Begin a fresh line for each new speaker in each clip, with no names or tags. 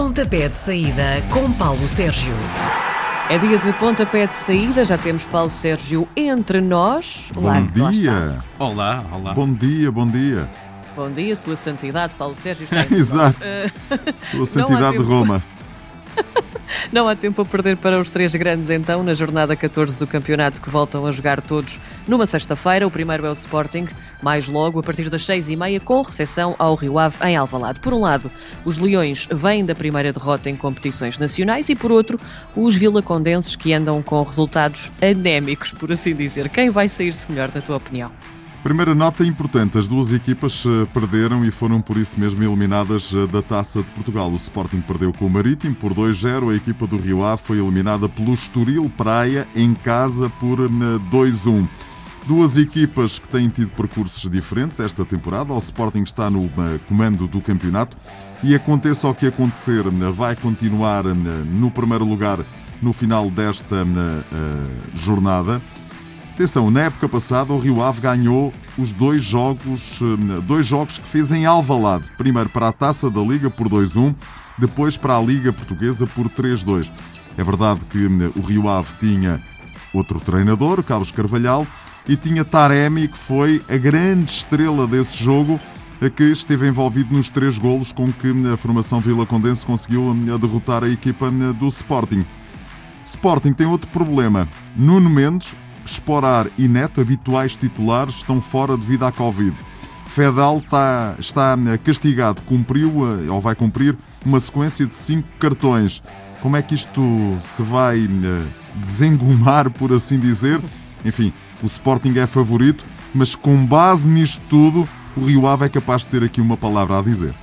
Pontapé de saída com Paulo Sérgio.
É dia de pontapé de saída, já temos Paulo Sérgio entre nós.
Bom
Lá- lá
dia.
Olá, olá.
Bom dia, bom dia.
Bom dia, Sua Santidade, Paulo Sérgio está entre
Exato.
nós. Eh,
Sua Santidade de. Roma.
Não há tempo a perder para os três grandes, então, na jornada 14 do campeonato que voltam a jogar todos numa sexta-feira. O primeiro é o Sporting, mais logo, a partir das seis e meia, com recepção ao Rio Ave em Alvalade. Por um lado, os Leões vêm da primeira derrota em competições nacionais e, por outro, os vilacondenses que andam com resultados anémicos, por assim dizer. Quem vai sair-se melhor, na tua opinião?
Primeira nota importante: as duas equipas eh, perderam e foram por isso mesmo eliminadas eh, da Taça de Portugal. O Sporting perdeu com o Marítimo por 2-0. A equipa do Rio Ave foi eliminada pelo Estoril Praia em casa por eh, 2-1. Duas equipas que têm tido percursos diferentes esta temporada. O Sporting está no eh, comando do campeonato e aconteça o que acontecer, eh, vai continuar eh, no primeiro lugar no final desta eh, eh, jornada. Atenção, na época passada o Rio Ave ganhou os dois jogos, eh, dois jogos que fez em Alvalade. Primeiro para a Taça da Liga por 2-1, depois para a Liga Portuguesa por 3-2. É verdade que eh, o Rio Ave tinha outro treinador, Carlos Carvalhal, e tinha Taremi, que foi a grande estrela desse jogo, eh, que esteve envolvido nos três golos com que a formação Vila Condense conseguiu derrotar a equipa do Sporting. Sporting tem outro problema. Nuno Mendes, Sporar e Neto, habituais titulares, estão fora devido à Covid. Fedal está, está eh, castigado, cumpriu eh, ou vai cumprir uma sequência de cinco cartões. Como é que isto se vai eh, desengomar, por assim dizer? Enfim, o Sporting é favorito, mas com base nisto tudo, o Rio Ave é capaz de ter aqui uma palavra a dizer.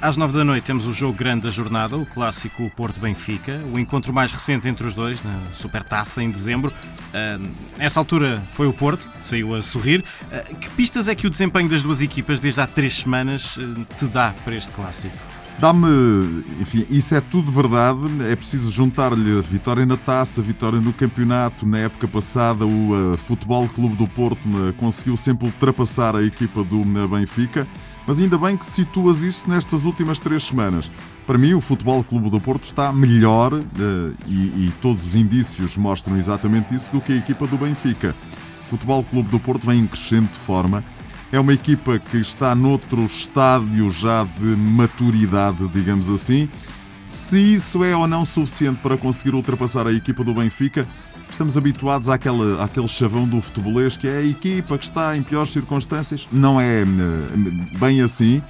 Às nove da noite temos o jogo grande da jornada, o clássico Porto-Benfica, o encontro mais recente entre os dois, na Supertaça, em dezembro. Ah, nessa altura foi o Porto, saiu a sorrir. Ah, que pistas é que o desempenho das duas equipas desde há três semanas ah, te dá para este clássico?
Dá-me, enfim, isso é tudo verdade. É preciso juntar-lhe vitória na taça, vitória no campeonato. Na época passada, o uh, Futebol Clube do Porto uh, conseguiu sempre ultrapassar a equipa do uh, Benfica. Mas ainda bem que situas isso nestas últimas três semanas. Para mim, o Futebol Clube do Porto está melhor uh, e, e todos os indícios mostram exatamente isso do que a equipa do Benfica. O Futebol Clube do Porto vem em crescente forma. É uma equipa que está noutro estádio já de maturidade, digamos assim. Se isso é ou não suficiente para conseguir ultrapassar a equipa do Benfica, estamos habituados àquela, àquele chavão do futebolês que é a equipa que está em piores circunstâncias. Não é eh, bem assim,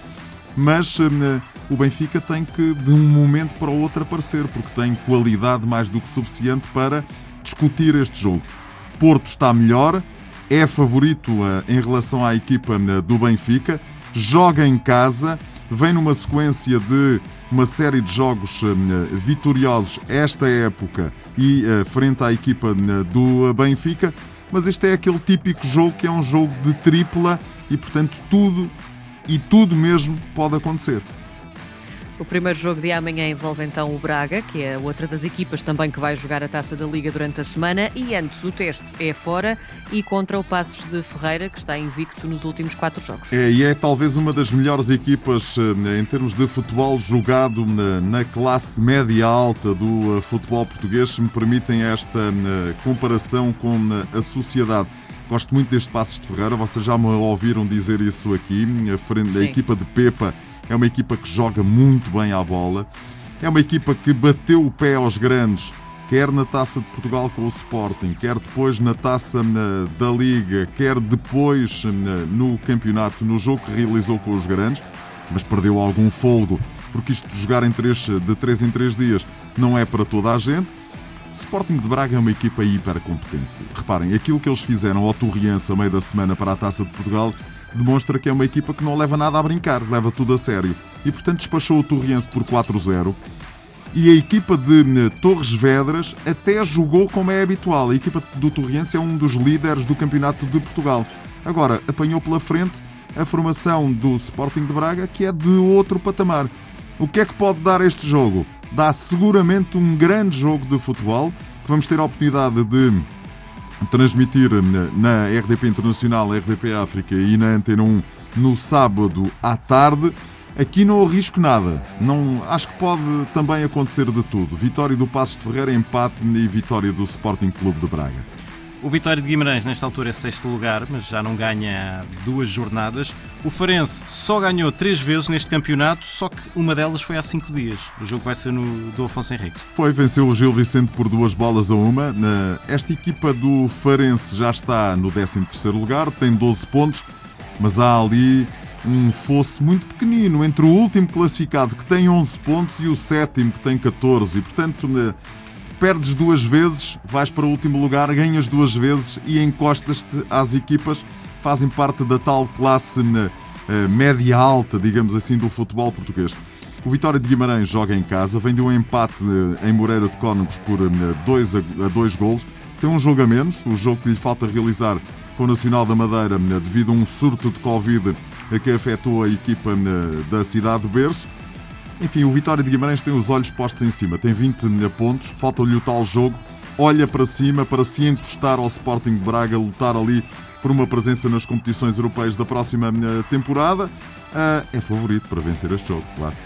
mas eh, o Benfica tem que de um momento para o outro aparecer, porque tem qualidade mais do que suficiente para discutir este jogo. Porto está melhor, é favorito eh, em relação à equipa do Benfica, joga em casa, vem numa sequência de uma série de jogos eh, vitoriosos esta época e eh, frente à equipa eh, do Benfica, mas este é aquele típico jogo que é um jogo de tripla e, portanto, tudo e tudo mesmo pode acontecer.
O primeiro jogo de amanhã envolve então o Braga, que é outra das equipas também que vai jogar a Taça da Liga durante a semana. E antes o teste é fora e contra o Passos de Ferreira, que está invicto nos últimos quatro jogos.
É, e é talvez uma das melhores equipas eh, em termos de futebol jogado na, na classe média alta do eh, futebol português, se me permitem esta eh, comparação com a sociedade. Gosto muito deste Passos de Ferreira, vocês já me ouviram dizer isso aqui. A, frente, a equipa de Pepa é uma equipa que joga muito bem à bola. É uma equipa que bateu o pé aos grandes, quer na Taça de Portugal com o Sporting, quer depois na Taça na- da Liga, quer depois na- no campeonato, no jogo que realizou com os grandes, mas perdeu algum folgo, porque isto de jogar em três, de 3 em 3 dias não é para toda a gente. Sporting de Braga é uma equipa hiper competente. Reparem, aquilo que eles fizeram ao Torriense a meio da semana para a Taça de Portugal demonstra que é uma equipa que não leva nada a brincar, leva tudo a sério. E portanto despachou o Torriense por 4-0. E a equipa de eh, Torres Vedras até jogou como é habitual. A equipa do Torriense é um dos líderes do Campeonato de Portugal. Agora, apanhou pela frente a formação do Sporting de Braga, que é de outro patamar. O que é que pode dar este jogo? Dá seguramente um grande jogo de futebol, que vamos ter a oportunidade de transmitir na, na RDP Internacional, RDP África e na Antena 1 no sábado à tarde. Aqui não arrisco nada. Não, acho que pode também acontecer de tudo. Vitória do Passos de Ferreira, empate e vitória do Sporting Clube de Braga.
O Vitória de Guimarães, nesta altura, é sexto lugar, mas já não ganha duas jornadas. O Farense só ganhou três vezes neste campeonato, só que uma delas foi há cinco dias. O jogo vai ser no do Afonso Henriques.
Foi, venceu o Gil Vicente por duas bolas a uma. Esta equipa do Farense já está no 13º lugar, tem 12 pontos, mas há ali um fosse muito pequenino entre o último classificado, que tem 11 pontos, e o sétimo, que tem 14. E, portanto, perdes duas vezes, vais para o último lugar, ganhas duas vezes e encostas-te às equipas que fazem parte da tal classe uh, média-alta, digamos assim, do futebol português. O Vitória de Guimarães joga em casa, vem de um empate uh, em Moreira de Cónegos por 2 uh, a 2 golos. Tem um jogo a menos, o jogo que lhe falta realizar com o Nacional da Madeira devido a um surto de Covid que afetou a equipa da cidade de Berço. Enfim, o Vitória de Guimarães tem os olhos postos em cima, tem 20 pontos, falta-lhe o tal jogo, olha para cima para se encostar ao Sporting de Braga, lutar ali por uma presença nas competições europeias da próxima eh, temporada. Ah, é favorito para vencer este jogo, claro.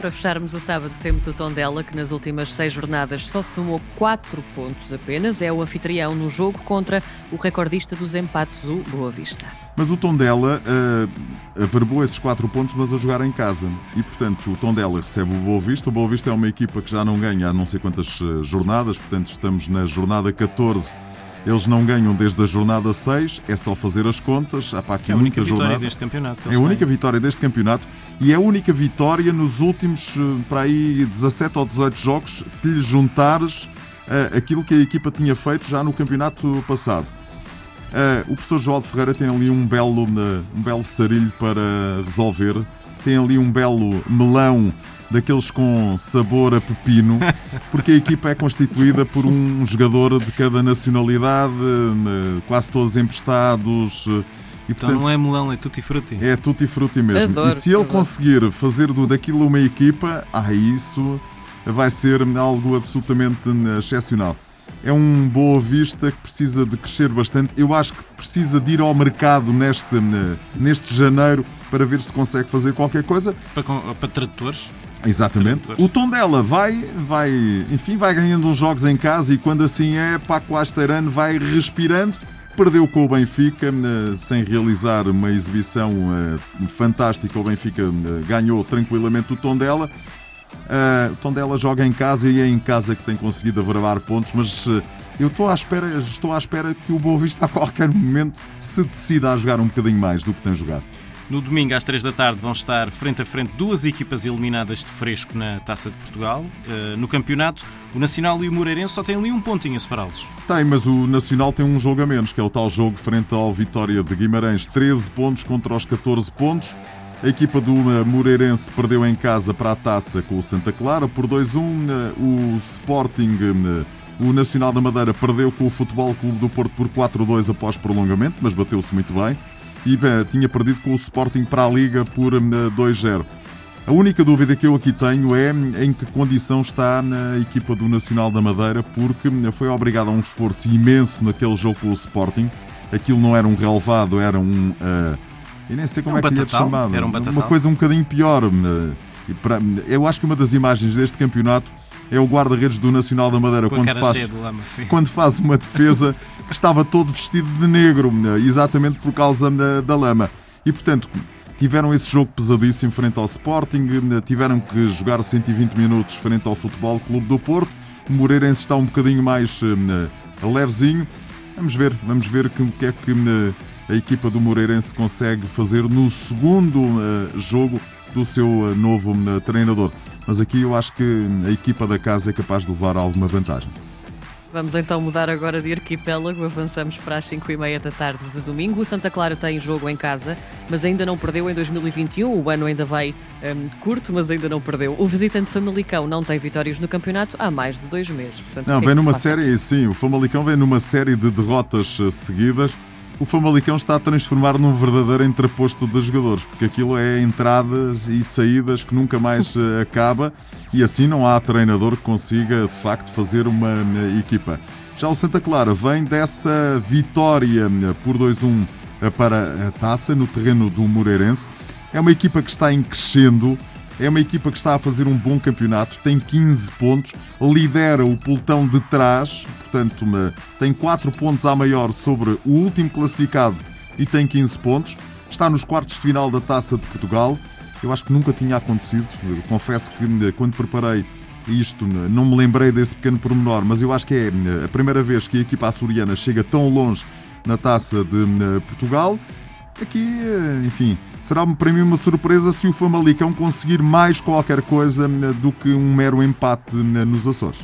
Para fecharmos o sábado, temos o Tondela, que nas últimas seis jornadas só somou quatro pontos apenas. É o anfitrião no jogo contra o recordista dos empates, o Boa Vista.
Mas o Tondela uh, averbou esses quatro pontos, mas a jogar em casa. E, portanto, o Tondela recebe o Boa Vista. O Boa Vista é uma equipa que já não ganha há não sei quantas eh, jornadas, portanto, estamos na jornada 14 eles não ganham desde a jornada 6, é só fazer as contas. Há para aqui
é a única
vitória
jornada. deste campeonato.
É a única têm. vitória deste campeonato e é a única vitória nos últimos, eh, para aí, 17 ou 18 jogos, se lhe juntares uh, aquilo que a equipa tinha feito já no campeonato passado. Uh, o professor João Ferreira tem ali um belo, um belo sarilho para resolver, tem ali um belo melão daqueles com sabor a pepino, porque a equipa é constituída por um jogador de cada nacionalidade, quase todos emprestados.
E, portanto, então não é melão, é tutti frutti.
É tutti frutti mesmo. Adoro, e se ele adoro. conseguir fazer do, daquilo uma equipa, ah, isso vai ser algo absolutamente excepcional. É um Boa Vista que precisa de crescer bastante. Eu acho que precisa de ir ao mercado neste, neste janeiro para ver se consegue fazer qualquer coisa.
Para, para tradutores?
Exatamente. O tom dela vai, vai, enfim, vai ganhando uns jogos em casa e quando assim é, Paco Asteirano vai respirando. Perdeu com o Benfica, eh, sem realizar uma exibição eh, fantástica. O Benfica eh, ganhou tranquilamente o tom dela. o tom dela joga em casa e é em casa que tem conseguido averbar pontos, mas eu estou à espera, estou à espera que o Boa Vista a qualquer momento se decida a jogar um bocadinho mais do que tem jogado.
No domingo, às 3 da tarde, vão estar frente a frente duas equipas eliminadas de fresco na Taça de Portugal. Uh, no campeonato, o Nacional e o Moreirense só têm ali um pontinho a separá-los.
Tem, mas o Nacional tem um jogo a menos, que é o tal jogo frente ao Vitória de Guimarães. 13 pontos contra os 14 pontos. A equipa do eh, Moreirense perdeu em casa para a taça com o Santa Clara por 2-1. Eh, o Sporting, o Nacional da Madeira, perdeu com o Futebol Clube do Porto por 4-2 após prolongamento, mas bateu-se muito bem e bem, tinha perdido com o Sporting para a Liga por 2-0. Hum, a única dúvida que eu aqui tenho é em que condição está a equipa do Nacional da Madeira, porque hum, foi obrigada a um esforço imenso naquele jogo com o Sporting. Aquilo não era um relevado, era um. Uh, eu nem sei como um é que lhe é chamado.
Era um
uma coisa um bocadinho pior. Uh, eu acho que uma das imagens deste campeonato é o guarda-redes do Nacional da Madeira
quando
faz,
lama,
quando faz uma defesa que estava todo vestido de negro, exatamente por causa da, da lama. E portanto, tiveram esse jogo pesadíssimo frente ao Sporting, tiveram que jogar 120 minutos frente ao Futebol Clube do Porto. O Moreirense está um bocadinho mais uh, levezinho. Vamos ver, vamos ver o que, que é que uh, a equipa do Moreirense consegue fazer no segundo uh, jogo do seu novo treinador mas aqui eu acho que a equipa da casa é capaz de levar alguma vantagem.
Vamos então mudar agora de arquipélago, avançamos para as 5 e meia da tarde de domingo. O Santa Clara tem jogo em casa, mas ainda não perdeu em 2021. O ano ainda vai um, curto, mas ainda não perdeu. O visitante Famalicão não tem vitórias no campeonato há mais de dois meses.
Portanto, não, é vem numa série, sim, o Famalicão vem numa série de derrotas eh, seguidas o Famalicão está a transformar num verdadeiro entreposto de jogadores, porque aquilo é entradas e saídas que nunca mais eh, acaba e assim não há treinador que consiga de facto fazer uma eh, equipa. Já o Santa Clara vem dessa vitória eh, por 2-1 para a taça no terreno do Moreirense. É uma equipa que está em crescendo, é uma equipa que está a fazer um bom campeonato, tem 15 pontos, lidera o pelotão de trás, portanto, uma, tem 4 pontos a maior sobre o último classificado e tem 15 pontos. Está nos quartos de final da Taça de Portugal. Eu acho que nunca tinha acontecido. Eu confesso que eh, quando preparei isto, não me lembrei desse pequeno pormenor, mas eu acho que é a primeira vez que a equipa açoriana chega tão longe na Taça de Portugal. Aqui, enfim, será para mim uma surpresa se o Famalicão conseguir mais qualquer coisa do que um mero empate nos Açores.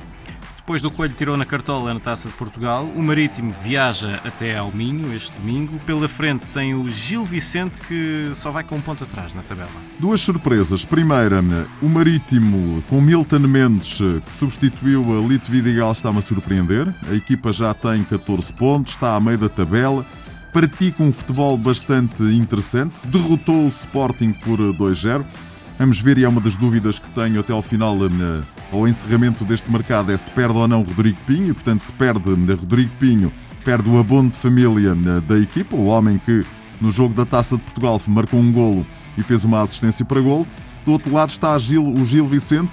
Depois do Coelho tirou na cartola na Taça de Portugal, o Marítimo viaja até ao Minho este domingo. Pela frente tem o Gil Vicente que só vai com um ponto atrás na tabela.
Duas surpresas. Primeira, o Marítimo com Milton Mendes que substituiu a Lito Vidigal está-me a surpreender. A equipa já tem 14 pontos, está à meio da tabela pratica um futebol bastante interessante, derrotou o Sporting por 2-0. Vamos ver, e é uma das dúvidas que tenho até ao final, eh, ao encerramento deste mercado, é se perde ou não Rodrigo Pinho, e portanto se perde eh, Rodrigo Pinho, perde o abono de família eh, da equipa, o homem que no jogo da Taça de Portugal marcou um golo e fez uma assistência para golo. Do outro lado está Gil, o Gil Vicente,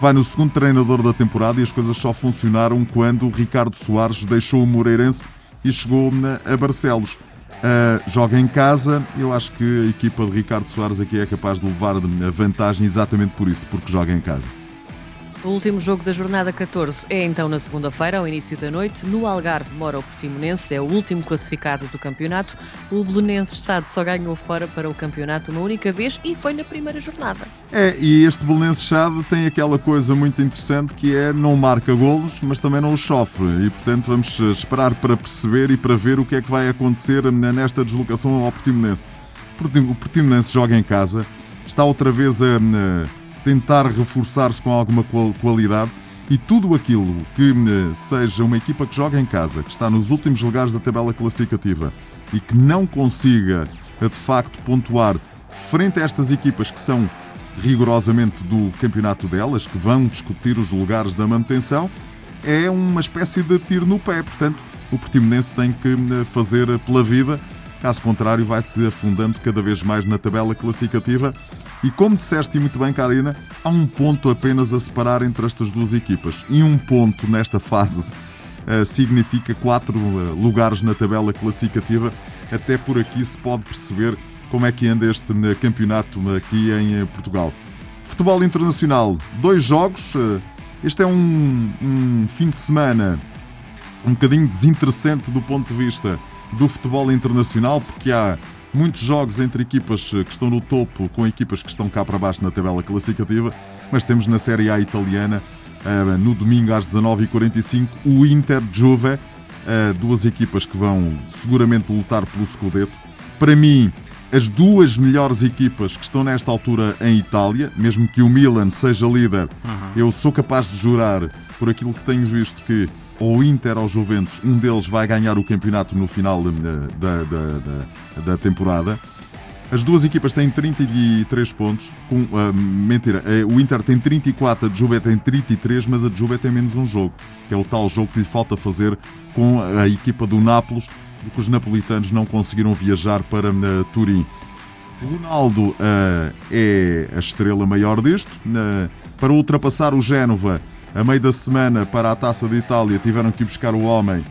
vai no segundo treinador da temporada e as coisas só funcionaram quando o Ricardo Soares deixou o Moreirense e chegou a Barcelos. Uh, joga em casa, eu acho que a equipa de Ricardo Soares aqui é capaz de levar a vantagem exatamente por isso, porque joga em casa.
O último jogo da jornada 14 é então na segunda-feira, ao início da noite. No Algarve mora o Portimonense, é o último classificado do campeonato. O Belenenses Sade só ganhou fora para o campeonato uma única vez e foi na primeira jornada.
É, e este Belenenses Sade tem aquela coisa muito interessante que é não marca golos, mas também não os sofre. E portanto vamos esperar para perceber e para ver o que é que vai acontecer nesta deslocação ao Portimonense. O Portimonense joga em casa, está outra vez a tentar reforçar-se com alguma qualidade. E tudo aquilo que eh, seja uma equipa que joga em casa, que está nos últimos lugares da tabela classificativa e que não consiga eh, de facto pontuar frente a estas equipas que são rigorosamente do campeonato delas, que vão discutir os lugares da manutenção, é uma espécie de tiro no pé. Portanto, o Portimonense tem que eh, fazer pela vida, caso contrário, vai se afundando cada vez mais na tabela classificativa e como disseste muito bem, Karina, há um ponto apenas a separar entre estas duas equipas. E um ponto nesta fase uh, significa quatro uh, lugares na tabela classificativa. Até por aqui se pode perceber como é que anda este uh, campeonato aqui em Portugal. Futebol internacional, dois jogos. Este é um, um fim de semana um bocadinho desinteressante do ponto de vista do futebol internacional, porque há muitos jogos entre equipas eh, que estão no topo com equipas que estão cá para baixo na tabela classificativa, mas temos na Série A italiana, eh, no domingo às 19h45, o Inter-Juve, eh, duas equipas que vão seguramente lutar pelo Scudetto. Para mim, as duas melhores equipas que estão nesta altura em Itália, mesmo que o Milan seja líder, uhum. eu sou capaz de jurar, por aquilo que tenho visto, que ou Inter ou Juventus, um deles vai ganhar o campeonato no final da, da, da, da temporada. As duas equipas têm 33 pontos. Com, uh, mentira, uh, o Inter tem 34, a Juve tem 33, mas a Juve tem menos um jogo, que é o tal jogo que lhe falta fazer com a equipa do Nápoles, porque os napolitanos não conseguiram viajar para uh, Turim. Ronaldo uh, é a estrela maior disto. para ultrapassar o Génova, a meio da semana para a Taça de Itália tiveram que ir buscar o homem.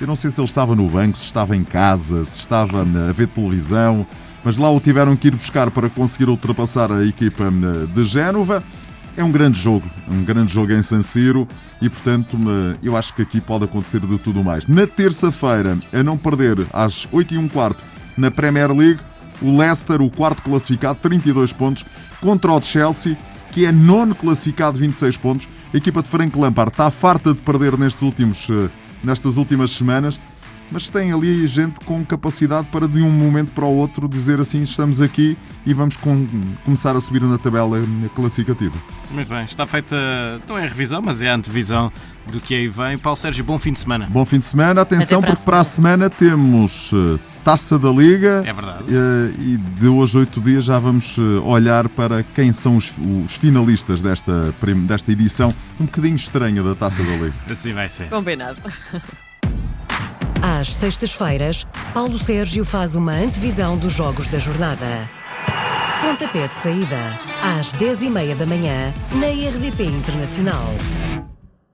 Eu não sei se ele estava no banco, se estava em casa, se estava a ver televisão, mas lá o tiveram que ir buscar para conseguir ultrapassar a equipa hum, de Génova. É um grande jogo, um grande jogo em San Siro e, portanto, hum, eu acho que aqui pode acontecer de tudo mais. Na terça-feira, a não perder, às 8 e um quarto, na Premier League, o Leicester, o quarto classificado, 32 pontos, contra o Chelsea, que é nono classificado, 26 pontos. A equipa de Frank Lampard está farta de perder nestes últimos, eh, nestas últimas semanas, mas tem ali gente com capacidade para de um momento para o outro dizer assim: estamos aqui e vamos com, começar a subir na tabela classificativa.
Muito bem, está feita, não é a revisão, mas é a antevisão do que aí vem. Paulo Sérgio, bom fim de semana.
Bom fim de semana, atenção, porque para a semana temos eh, Taça da Liga.
É verdade.
Eh, e de hoje, oito dias, já vamos eh, olhar para quem são os, os, finalistas desta, desta edição um bocadinho estranha da Taça da Liga.
assim vai ser.
Combinado.
Às sextas-feiras, Paulo Sérgio faz uma antevisão dos jogos da jornada. Pontapé de saída, às 10h30 da manhã, na RDP Internacional.